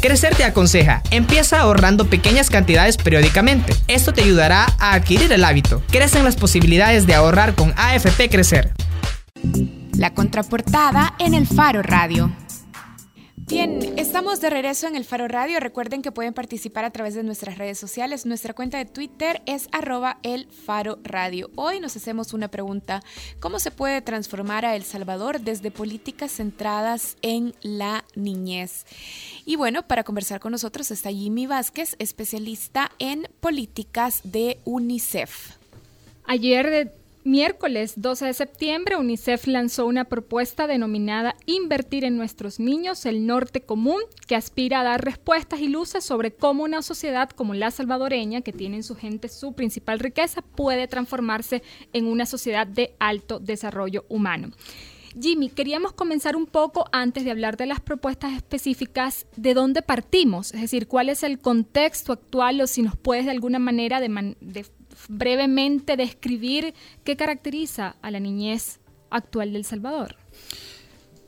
Crecer te aconseja, empieza ahorrando pequeñas cantidades periódicamente. Esto te ayudará a adquirir el hábito. Crecen las posibilidades de ahorrar con AFP Crecer. La contraportada en el Faro Radio. Bien, estamos de regreso en el Faro Radio. Recuerden que pueden participar a través de nuestras redes sociales. Nuestra cuenta de Twitter es arroba el Faro Radio. Hoy nos hacemos una pregunta. ¿Cómo se puede transformar a El Salvador desde políticas centradas en la niñez? Y bueno, para conversar con nosotros está Jimmy Vázquez, especialista en políticas de UNICEF. Ayer Miércoles 12 de septiembre, UNICEF lanzó una propuesta denominada Invertir en nuestros niños, el norte común, que aspira a dar respuestas y luces sobre cómo una sociedad como la salvadoreña, que tiene en su gente su principal riqueza, puede transformarse en una sociedad de alto desarrollo humano. Jimmy, queríamos comenzar un poco antes de hablar de las propuestas específicas, de dónde partimos, es decir, cuál es el contexto actual o si nos puedes de alguna manera de, brevemente describir qué caracteriza a la niñez actual del Salvador?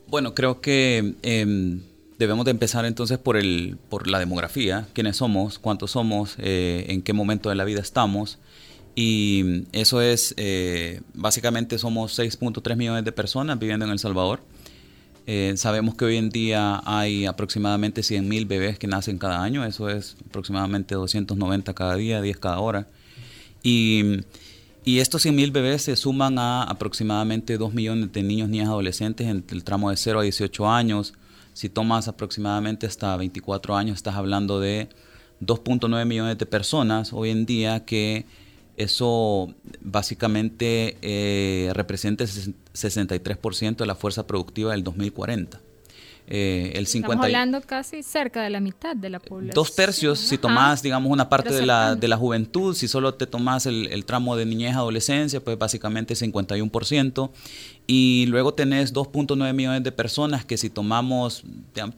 Bueno, creo que em, debemos de empezar entonces por, el, por la demografía, quiénes somos, cuántos somos, eh, en qué momento de la vida estamos. Y eso es, eh, básicamente somos 6.3 millones de personas viviendo en El Salvador. Eh, sabemos que hoy en día hay aproximadamente 100.000 bebés que nacen cada año, eso es aproximadamente 290 cada día, 10 cada hora. Y, y estos 100.000 bebés se suman a aproximadamente 2 millones de niños, niñas, adolescentes en el tramo de 0 a 18 años. Si tomas aproximadamente hasta 24 años, estás hablando de 2.9 millones de personas hoy en día que eso básicamente eh, representa el 63% de la fuerza productiva del 2040. Eh, el 50 Estamos hablando casi cerca de la mitad de la población. Dos tercios, si tomás, digamos, una parte de la, de la, juventud, si solo te tomás el, tramo de niñez adolescencia, pues básicamente 51%. Y luego tenés 2.9 millones de personas que si tomamos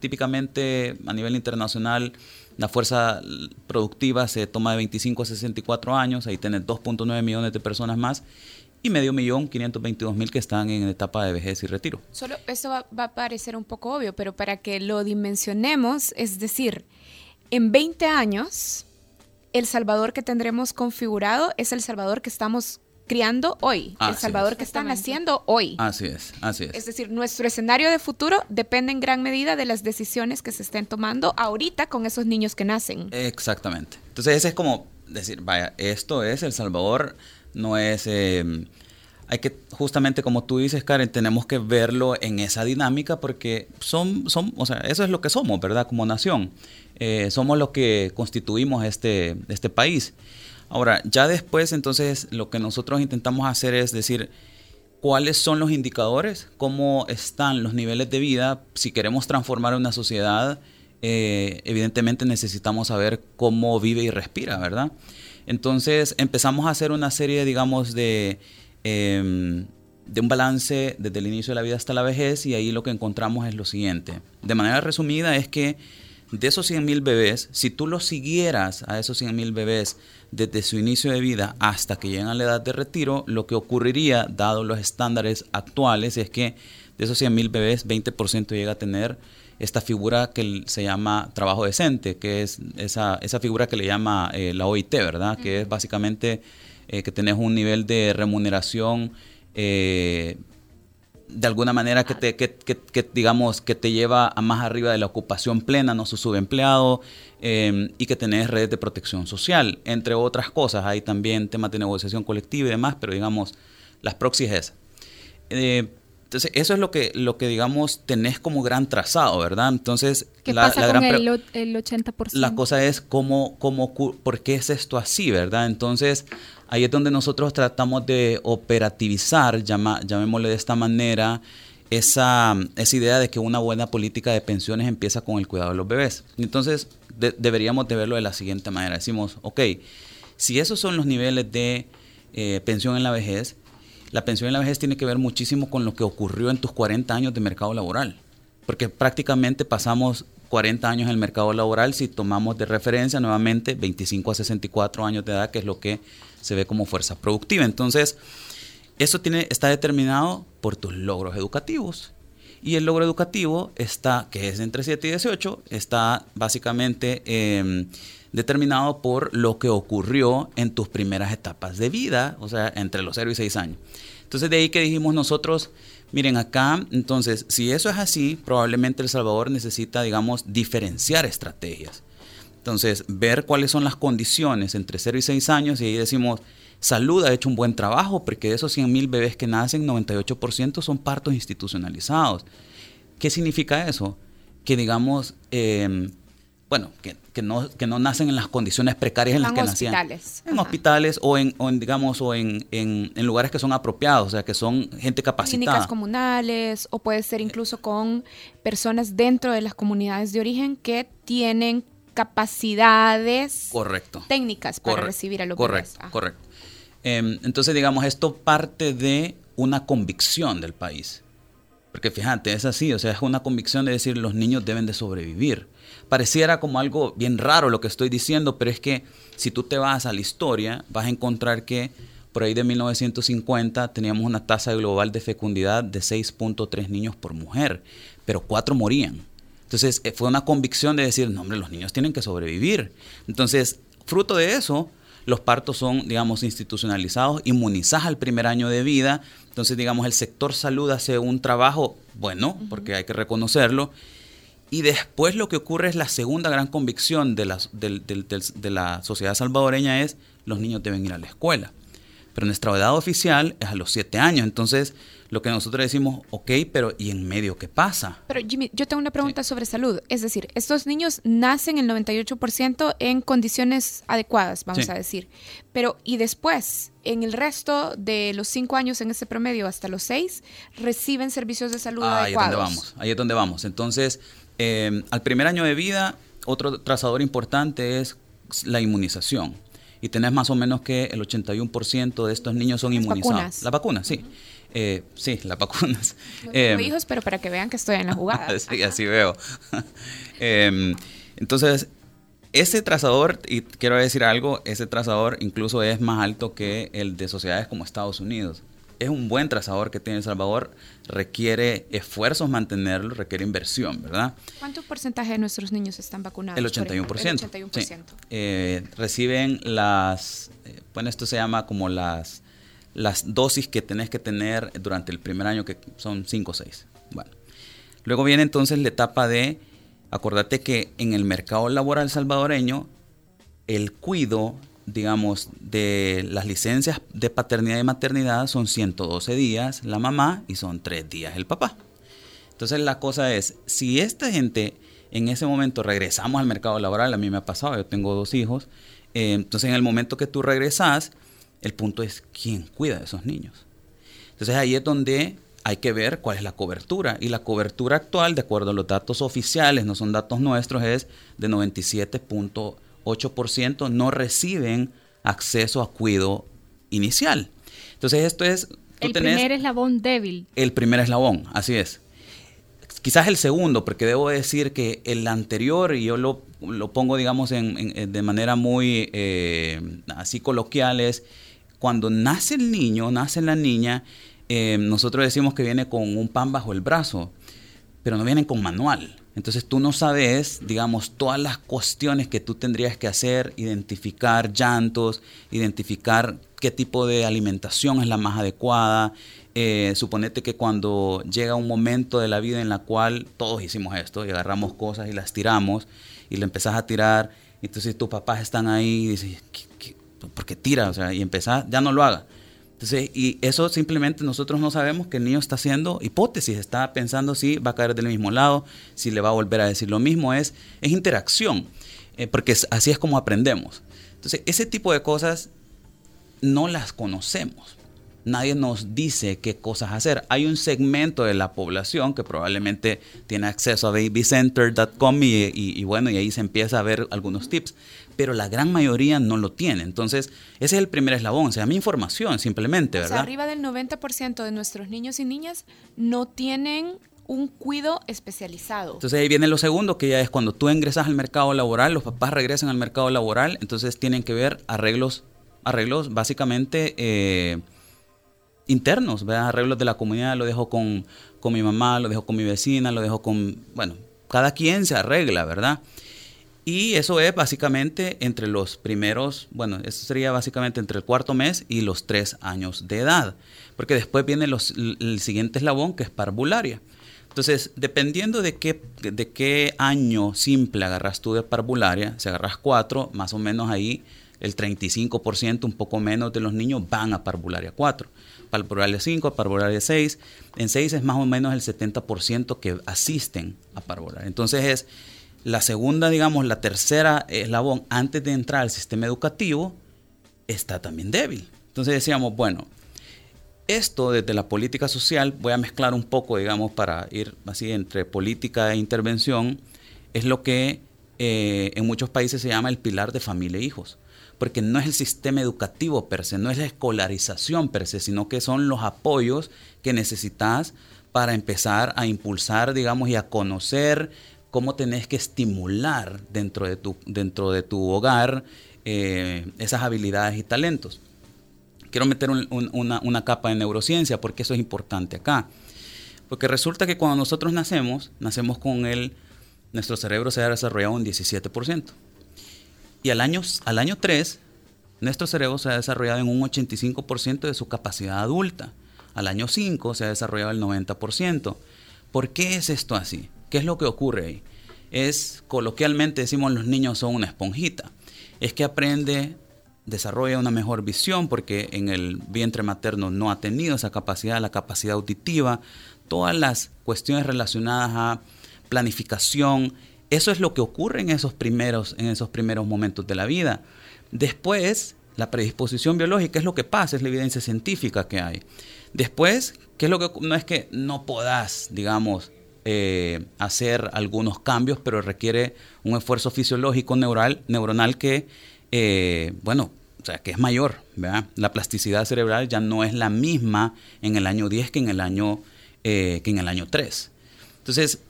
típicamente a nivel internacional, la fuerza productiva se toma de 25 a 64 años, ahí tenés 2.9 millones de personas más y medio millón 522 mil que están en etapa de vejez y retiro. Solo eso va, a parecer un poco obvio, pero para que lo dimensionemos, es decir, en 20 años, el Salvador que tendremos configurado es el Salvador que estamos criando hoy, el Salvador que están haciendo hoy. Así es, así es. Es decir, nuestro escenario de futuro depende en gran medida de las decisiones que se estén tomando ahorita con esos niños que nacen. Exactamente. Entonces, ese es como decir, vaya, esto es El Salvador no es... Em, hay que, justamente como tú dices, Karen, tenemos que verlo en esa dinámica porque son, son o sea, eso es lo que somos, ¿verdad? Como nación. Eh, somos lo que constituimos este, este país. Ahora, ya después, entonces, lo que nosotros intentamos hacer es decir, cuáles son los indicadores, cómo están los niveles de vida. Si queremos transformar una sociedad, eh, evidentemente necesitamos saber cómo vive y respira, ¿verdad? Entonces empezamos a hacer una serie, digamos, de, em, de un balance desde el inicio de la vida hasta la vejez y ahí lo que encontramos es lo siguiente. De manera resumida es que de esos 100.000 bebés, si tú los siguieras a esos 100.000 bebés desde su inicio de vida hasta que llegan a la edad de retiro, lo que ocurriría, dado los estándares actuales, es que de esos 100.000 bebés, 20% llega a tener esta figura que se llama trabajo decente, que es esa, esa figura que le llama eh, la OIT, ¿verdad? Que es básicamente eh, que tenés un nivel de remuneración eh, de alguna manera que te, que, que, digamos, que te lleva a más arriba de la ocupación plena, no su subempleado, y que tenés redes de protección social, entre otras cosas. Hay también temas de negociación colectiva y demás, pero digamos, las proxies es entonces, eso es lo que, lo que digamos, tenés como gran trazado, ¿verdad? Entonces, ¿qué la, pasa con el, el, 80%? La cosa es cómo, cómo, por qué es esto así, ¿verdad? Entonces, ahí es donde nosotros tratamos de operativizar, llama, llamémosle de esta manera, esa, esa idea de que una buena política de pensiones empieza con el cuidado de los bebés. Entonces, deberíamos de verlo de la siguiente manera. Decimos, ok, si esos son los niveles de eh, pensión en la vejez, la pensión en la vejez tiene que ver muchísimo con lo que ocurrió en tus 40 años de mercado laboral, porque prácticamente pasamos 40 años en el mercado laboral si tomamos de referencia nuevamente 25 a 64 años de edad, que es lo que se ve como fuerza productiva. Entonces, eso tiene, está determinado por tus logros educativos. Y el logro educativo está, que es entre 7 y 18, está básicamente em, determinado por lo que ocurrió en tus primeras etapas de vida, o sea, entre los 0 y 6 años. Entonces de ahí que dijimos nosotros, miren acá, entonces si eso es así, probablemente El Salvador necesita, digamos, diferenciar estrategias. Entonces, ver cuáles son las condiciones entre 0 y 6 años y ahí decimos, Salud ha hecho un buen trabajo porque de esos 100 mil bebés que nacen, 98% son partos institucionalizados. ¿Qué significa eso? Que digamos, em, bueno, que, no, que no nacen en las condiciones precarias en las que nacían. hospitales. En hospitales o en, digamos, o en, en, lugares que son apropiados, o sea, que son gente capacitada. Clínicas comunales o puede ser incluso con personas dentro de las comunidades de origen que tienen capacidades correcto. técnicas para recibir a los correcto, Correcto. Em, entonces, digamos, esto parte de una convicción del país. Porque fíjate, es así, o sea, es una convicción de decir los niños deben de sobrevivir. Pareciera como algo bien raro lo que estoy diciendo, pero es que si tú te vas a la historia, vas a encontrar que por ahí de 1950 teníamos una tasa global de fecundidad de 6.3 niños por mujer, pero cuatro morían. Entonces eh, fue una convicción de decir, no, hombre, los niños tienen que sobrevivir. Entonces, fruto de eso, los partos son, digamos, institucionalizados, inmunizados al primer año de vida. Entonces, digamos, el sector salud hace un trabajo bueno, porque hay que reconocerlo. Y después lo que ocurre es la segunda gran convicción de la, de la sociedad salvadoreña es los niños deben ir a la escuela. Pero nuestra edad oficial es a los siete años. Entonces, lo que nosotros decimos, ok, pero ¿y en medio qué pasa? Pero Jimmy, yo tengo una pregunta sobre salud. Es decir, estos niños nacen el 98% en condiciones adecuadas, vamos a decir. Pero ¿y después? En el resto de los cinco años en ese promedio hasta los seis, reciben servicios de salud adecuados. Ahí es donde vamos, ahí es donde vamos. Entonces, eh, al primer año de vida, otro trazador importante es la inmunización y tenés más o menos que el 81% de estos niños son inmunizados. Vacunas. La vacuna, sí. Eh, sí, las vacunas. No eh, hijos, pero para que vean que estoy en la jugada. sí, así veo. Em, entonces, ese trazador, y quiero decir algo, ese trazador incluso es más alto que el de sociedades como Estados Unidos. Es un buen trazador que tiene El Salvador, requiere esfuerzos mantenerlo, requiere inversión, ¿verdad? ¿Cuánto porcentaje de nuestros niños están vacunados? El 81%. El 81%. Eh, reciben las, eh, bueno, esto se llama como las las dosis que tenés que tener durante el primer año, que son 5 o 6. Bueno. Luego viene entonces la etapa de, acordate que en el mercado laboral salvadoreño, el cuido, digamos, de las licencias de paternidad y maternidad son 112 días la mamá y son 3 días el papá. Entonces la cosa es, si esta gente en ese momento regresamos al mercado laboral, a mí me ha pasado, yo tengo dos hijos, eh, entonces en el momento que tú regresas, el punto es quién cuida de esos niños. Entonces ahí es donde hay que ver cuál es la cobertura. Y la cobertura actual, de acuerdo a los datos oficiales, no son datos nuestros, es de 97.8% no reciben acceso a cuidado inicial. Entonces esto es... El primer eslabón débil. El primer eslabón, así es. Quizás el segundo, porque debo decir que el anterior, y yo lo, pongo, digamos, de manera muy eh, así coloquial, es cuando nace el niño, nace la niña, eh, nosotros decimos que viene con un pan bajo el brazo, pero no viene con manual. Entonces tú no sabes, digamos, todas las cuestiones que tú tendrías que hacer, identificar llantos, identificar qué tipo de alimentación es la más adecuada. Eh, suponete que cuando llega un momento de la vida en la cual todos hicimos esto y agarramos cosas y las tiramos y le empezás a tirar, entonces tus papás están ahí y dices, ¿qué, porque tira, o sea, y empezar, ya no lo haga. Entonces, y eso simplemente nosotros no sabemos que el niño está haciendo hipótesis, está pensando si va a caer del mismo lado, si le va a volver a decir lo mismo, es, es interacción, eh, porque así es como aprendemos. Entonces, ese tipo de cosas no las conocemos. Nadie nos dice qué cosas hacer. Hay un segmento de la población que probablemente tiene acceso a babycenter.com y, y, y bueno, y ahí se empieza a ver algunos tips pero la gran mayoría no lo tiene. Entonces, ese es el primer eslabón, se llama información simplemente, ¿verdad? O sea, arriba del 90% de nuestros niños y niñas no tienen un cuido especializado. Entonces ahí viene lo segundo, que ya es cuando tú ingresas al mercado laboral, los papás regresan al mercado laboral, entonces tienen que ver arreglos, arreglos básicamente... Eh, internos, ¿verdad? arreglos de la comunidad, lo dejo con, con mi mamá, lo dejo con mi vecina, lo dejo con, bueno, cada quien se arregla, ¿verdad? Y eso es básicamente entre los primeros, bueno, eso sería básicamente entre el cuarto mes y los tres años de edad, porque después viene los, el siguiente eslabón que es parvularia. Entonces, dependiendo de qué, de qué año simple agarras tú de parvularia, si agarras cuatro, más o menos ahí el 35%, un poco menos de los niños van a parvularia 4. Parvularia 5, parvularia 6. En 6 es más o menos el 70% que asisten a parvularia. Entonces es la segunda, digamos, la tercera eslabón antes de entrar al sistema educativo está también débil. Entonces decíamos, bueno, esto desde la política social, voy a mezclar un poco, digamos, para ir así entre política e intervención, es lo que eh, en muchos países se llama el pilar de familia e hijos. Porque no es el sistema educativo per se, no es la escolarización per se, sino que son los apoyos que necesitas para empezar a impulsar, digamos, y a conocer cómo tenés que estimular dentro de tu, dentro de tu hogar eh, esas habilidades y talentos. Quiero meter una, capa de neurociencia porque eso es importante acá. Porque resulta que cuando nosotros nacemos, nacemos con el, nuestro cerebro se ha desarrollado un 17%. Y al año, al año 3, nuestro cerebro se ha desarrollado en un 85% de su capacidad adulta. Al año 5 se ha desarrollado el 90%. ¿Por qué es esto así? ¿Qué es lo que ocurre ahí? Es, coloquialmente decimos, los niños son una esponjita. Es que aprende, desarrolla una mejor visión porque en el vientre materno no ha tenido esa capacidad, la capacidad auditiva, todas las cuestiones relacionadas a planificación. Eso es lo que ocurre en esos primeros, en esos primeros momentos de la vida. Después, la predisposición biológica es lo que pasa, es la evidencia científica que hay. Después, ¿qué es lo que no es que no podás, digamos, eh, hacer algunos cambios, pero requiere un esfuerzo fisiológico neuronal que, eh, bueno, o sea, que es mayor. La plasticidad cerebral ya no es la misma en el año 10 que en el año, eh, que en el año 3. Entonces,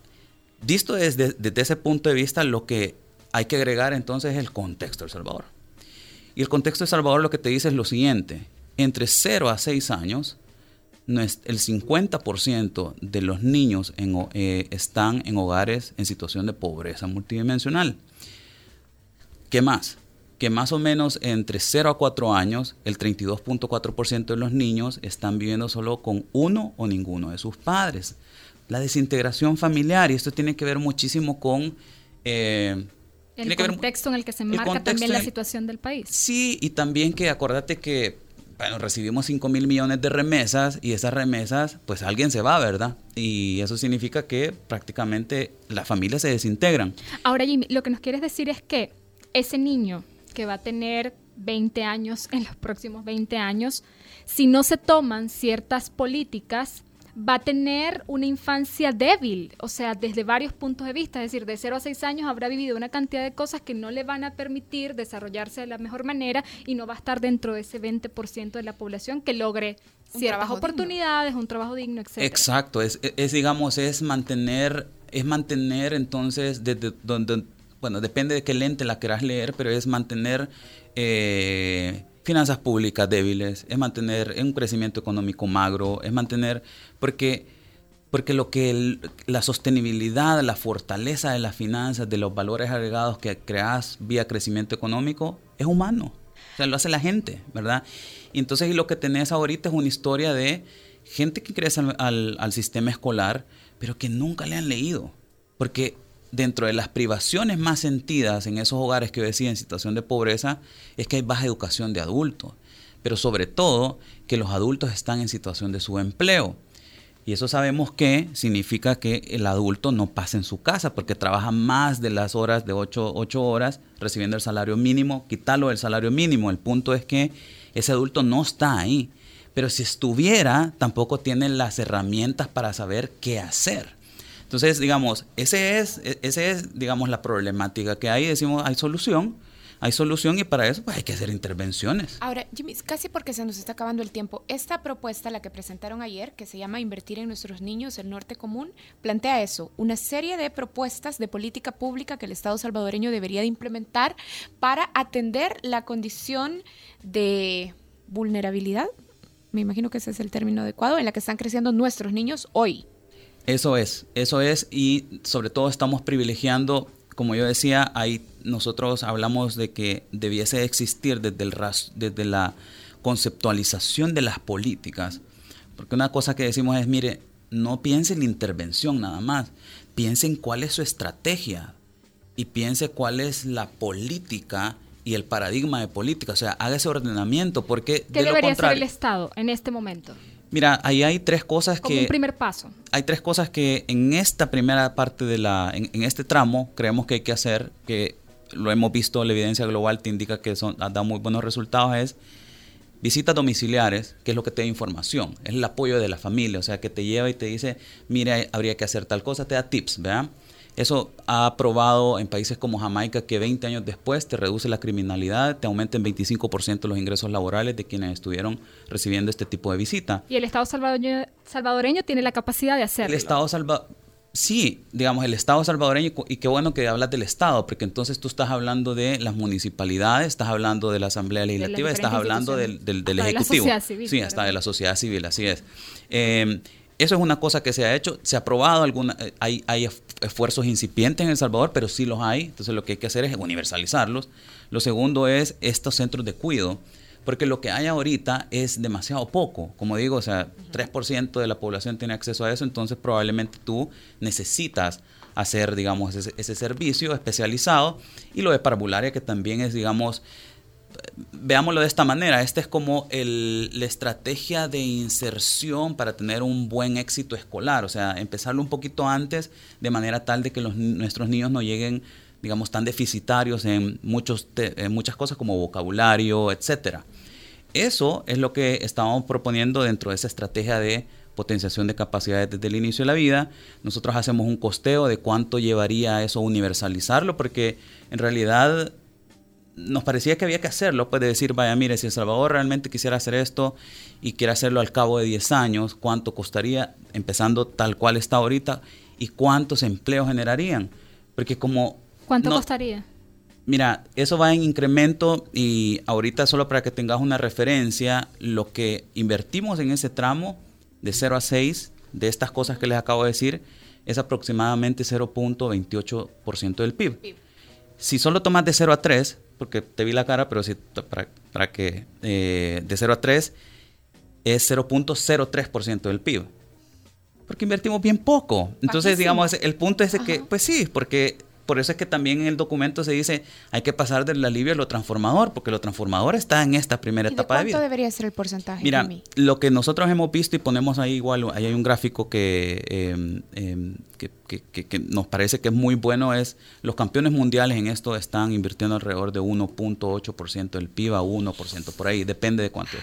visto desde, ese punto de vista, lo que hay que agregar entonces es el contexto del Salvador. Y el contexto de Salvador lo que te dice es lo siguiente. Entre 0 a 6 años, el 50% de los niños eh, están en hogares en situación de pobreza multidimensional. ¿Qué más? Que más o menos entre 0 a 4 años, el 32.4% de los niños están viviendo solo con uno o ninguno de sus padres. La desintegración familiar, y esto tiene que ver muchísimo con... Eh, el contexto en el que se marca también la situación del país. Sí, y también que acordate que bueno, recibimos 5 mil millones de remesas y esas remesas, pues alguien se va, ¿verdad? Y eso significa que prácticamente las familias se desintegran. Ahora, Jimmy, lo que nos quieres decir es que ese niño que va a tener 20 años en los próximos 20 años, si no se toman ciertas políticas va a tener una infancia débil, o sea, desde varios puntos de vista, es decir, de 0 a 6 años habrá vivido una cantidad de cosas que no le van a permitir desarrollarse de la mejor manera y no va a estar dentro de ese 20% de la población que logre ciertas oportunidades, un trabajo digno, etc. Exacto, es, es, digamos, es mantener, es mantener entonces desde donde, bueno, depende de qué lente la quieras leer, pero es mantener... Eh, finanzas públicas débiles, es mantener un crecimiento económico magro, es mantener, porque, porque lo que la sostenibilidad, la fortaleza de las finanzas, de los valores agregados que creas vía crecimiento económico, es humano. O sea, lo hace la gente, ¿verdad? Y entonces lo que tenés ahorita es una historia de gente que al, al sistema escolar, pero que nunca le han leído. Porque dentro de las privaciones más sentidas en esos hogares que yo decía en situación de pobreza es que hay baja educación de adultos, pero sobre todo que los adultos están en situación de subempleo. Y eso sabemos que significa que el adulto no pasa en su casa porque trabaja más de las horas de 8, horas recibiendo el salario mínimo, quitarlo del salario mínimo. El punto es que ese adulto no está ahí. Pero si estuviera, tampoco tiene las herramientas para saber qué hacer. Entonces, digamos, ese es, e, ese es, digamos, la problemática que hay. Decimos, hay solución, hay solución y para eso pues, hay que hacer intervenciones. Ahora, Jimmy, casi porque se nos está acabando el tiempo, esta propuesta, la que presentaron ayer, que se llama Invertir en nuestros niños, el norte común, plantea eso, una serie de propuestas de política pública que el Estado salvadoreño debería de implementar para atender la condición de vulnerabilidad me imagino que ese es el término adecuado, en la que están creciendo nuestros niños hoy. Eso es, eso es, y sobre todo estamos privilegiando, como yo decía, ahí nosotros hablamos de que debiese existir desde, el desde la conceptualización de las políticas, porque una cosa que decimos es, mire, no piense en la intervención nada más, piense en cuál es su estrategia y piense cuál es la política y el paradigma de política, o sea, haga ese ordenamiento, porque... ¿Qué debería hacer el Estado en este momento? Mira, ahí hay tres cosas Como que... un primer paso. Hay tres cosas que en esta primera parte de la... En, este tramo creemos que hay que hacer, que lo hemos visto, la evidencia global te indica que son, ha dado muy buenos resultados, es visitas domiciliares, que es lo que te da información, es el apoyo de la familia, o sea, que te lleva y te dice, mira, habría que hacer tal cosa, te da tips, ¿verdad? Eso ha probado en países como Jamaica que 20 años después te reduce la criminalidad, te aumenta en 25% los ingresos laborales de quienes estuvieron recibiendo este tipo de visita. Y el Estado salvadoreño, salvadoreño tiene la capacidad de hacerlo. El Estado salvadoreño sí, digamos, el Estado salvadoreño, y qué bueno que hablas del Estado, porque entonces tú estás hablando de las municipalidades, estás hablando de la Asamblea Legislativa, estás hablando del, del, Ejecutivo. De la sociedad civil, sí, hasta de la sociedad civil, así es. Eh, eso es una cosa que se ha hecho, se ha probado, alguna, eh, hay, hay esfuerzos incipientes en El Salvador, pero sí los hay, entonces lo que hay que hacer es universalizarlos. Lo segundo es estos centros de cuidado, porque lo que hay ahorita es demasiado poco. Como digo, o sea, 3% de la población tiene acceso a eso, entonces probablemente tú necesitas hacer, digamos, ese, ese servicio especializado. Y lo de parvularia, que también es, digamos, veámoslo de esta manera, esta es como la estrategia de inserción para tener un buen éxito escolar, o sea, empezarlo un poquito antes de manera tal de que nuestros niños no lleguen, digamos, tan deficitarios en, muchos muchas cosas como vocabulario, etcétera. Eso es lo que estamos proponiendo dentro de esa estrategia de potenciación de capacidades desde el inicio de la vida. Nosotros hacemos un costeo de cuánto llevaría eso universalizarlo, porque en realidad nos parecía que había que hacerlo, pues de decir, vaya, mire, si El Salvador realmente quisiera hacer esto y quiere hacerlo al cabo de 10 años, ¿cuánto costaría empezando tal cual está ahorita y cuántos empleos generarían? Porque como... ¿Cuánto costaría? Mira, eso va en incremento y ahorita solo para que tengas una referencia, lo que invertimos en ese tramo de 0 a 6 de estas cosas que les acabo de decir es aproximadamente 0.28% del PIB. Si solo tomas de 0 a 3, porque te vi la cara, pero si para, para que eh, de 0 a 3 es 0.03% del PIB. Porque invertimos bien poco. Entonces, digamos, el punto es que, pues sí, porque por eso es que también en el documento se dice hay que pasar del alivio a lo transformador, porque lo transformador está en esta primera etapa de, vida. ¿Cuánto debería ser el porcentaje? Mira, lo que nosotros hemos visto y ponemos ahí igual, ahí hay un gráfico que, em, em, que, que, nos parece que es muy bueno, es los campeones mundiales en esto están invirtiendo alrededor de 1.8% del PIB a 1%, por ahí, depende de cuánto.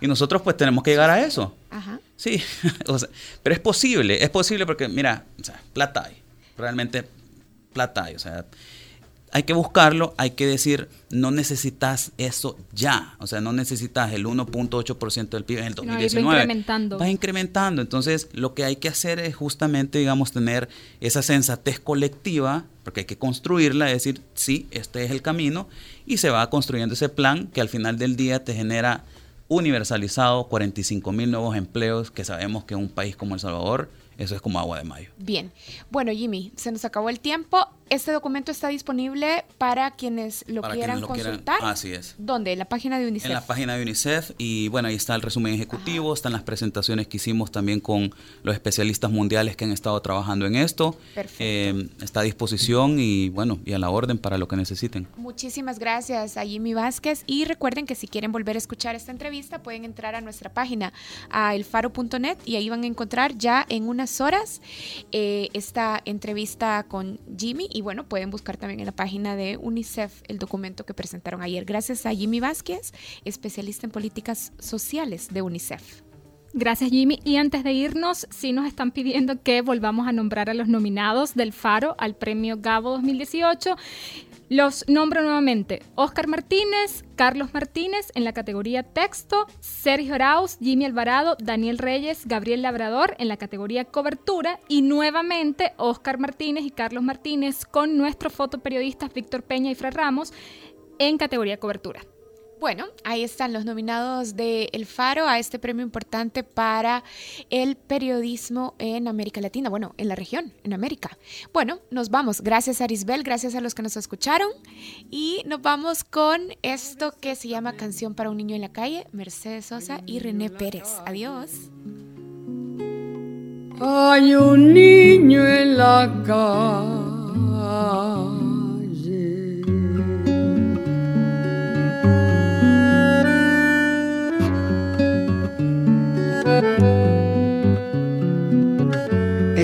Y nosotros pues tenemos que llegar a eso. Ajá. Sí, pero es posible, es posible porque, mira, o sea, plata hay. Realmente plata hay. O sea, hay que buscarlo, hay que decir, no necesitas eso ya. O sea, no necesitas el 1.8% del PIB en el 2019. No, incrementando. Vas incrementando. Entonces, lo que hay que hacer es justamente, digamos, tener esa sensatez colectiva, porque hay que construirla, es decir, sí, este es el camino, y se va construyendo ese plan que al final del día te genera universalizado 45 mil nuevos empleos, que sabemos que en un país como El Salvador, eso es como agua de mayo. Bien. Bueno, Jimmy, se nos acabó el tiempo. Este documento está disponible para quienes lo quieran consultar. así es. ¿Dónde? En la página de UNICEF. En la página de UNICEF y bueno, ahí está el resumen ejecutivo, están las presentaciones que hicimos también con los especialistas mundiales que han estado trabajando en esto. Perfecto. Eh, está a disposición y bueno, y a la orden para lo que necesiten. Muchísimas gracias a Jimmy Vázquez y recuerden que si quieren volver a escuchar esta entrevista pueden entrar a nuestra página a elfaro.net y ahí van a encontrar ya en horas eh, esta entrevista con Jimmy y bueno, pueden buscar también en la página de UNICEF el documento que presentaron ayer. Gracias a Jimmy Vázquez, especialista en políticas sociales de UNICEF. Gracias Jimmy. Y antes de irnos, sí nos están pidiendo que volvamos a nombrar a los nominados del Faro al premio Gabo 2018. Los nombro nuevamente. Oscar Martínez, Carlos Martínez en la categoría texto, Sergio Arauz, Jimmy Alvarado, Daniel Reyes, Gabriel Labrador en la categoría cobertura y nuevamente Oscar Martínez y Carlos Martínez con nuestros fotoperiodistas Víctor Peña y Fred Ramos en categoría cobertura. Bueno, ahí están los nominados de El Faro a este premio importante para el periodismo en América Latina, bueno, en la región, en América. Bueno, nos vamos. Gracias Arisbel, gracias a los que nos escucharon y nos vamos con esto que se llama Canción para un niño en la calle, Mercedes Sosa y René Pérez. Adiós. Hay un niño en la calle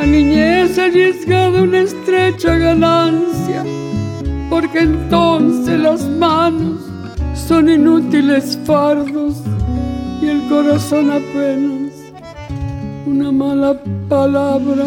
la niñez arriesgada una estrecha ganancia, porque entonces las manos son inútiles fardos y el corazón apenas una mala palabra.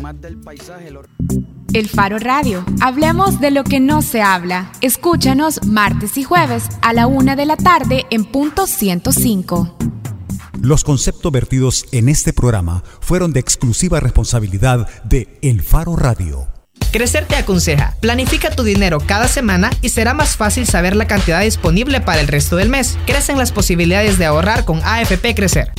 más del paisaje. El Faro Radio. Hablemos de lo que no se habla. Escúchanos martes y jueves a la una de la tarde en punto 105. Los conceptos vertidos en este programa fueron de exclusiva responsabilidad de El Faro Radio. Crecer te aconseja, planifica tu dinero cada semana y será más fácil saber la cantidad disponible para el resto del mes. Crecen las posibilidades de ahorrar con AFP Crecer.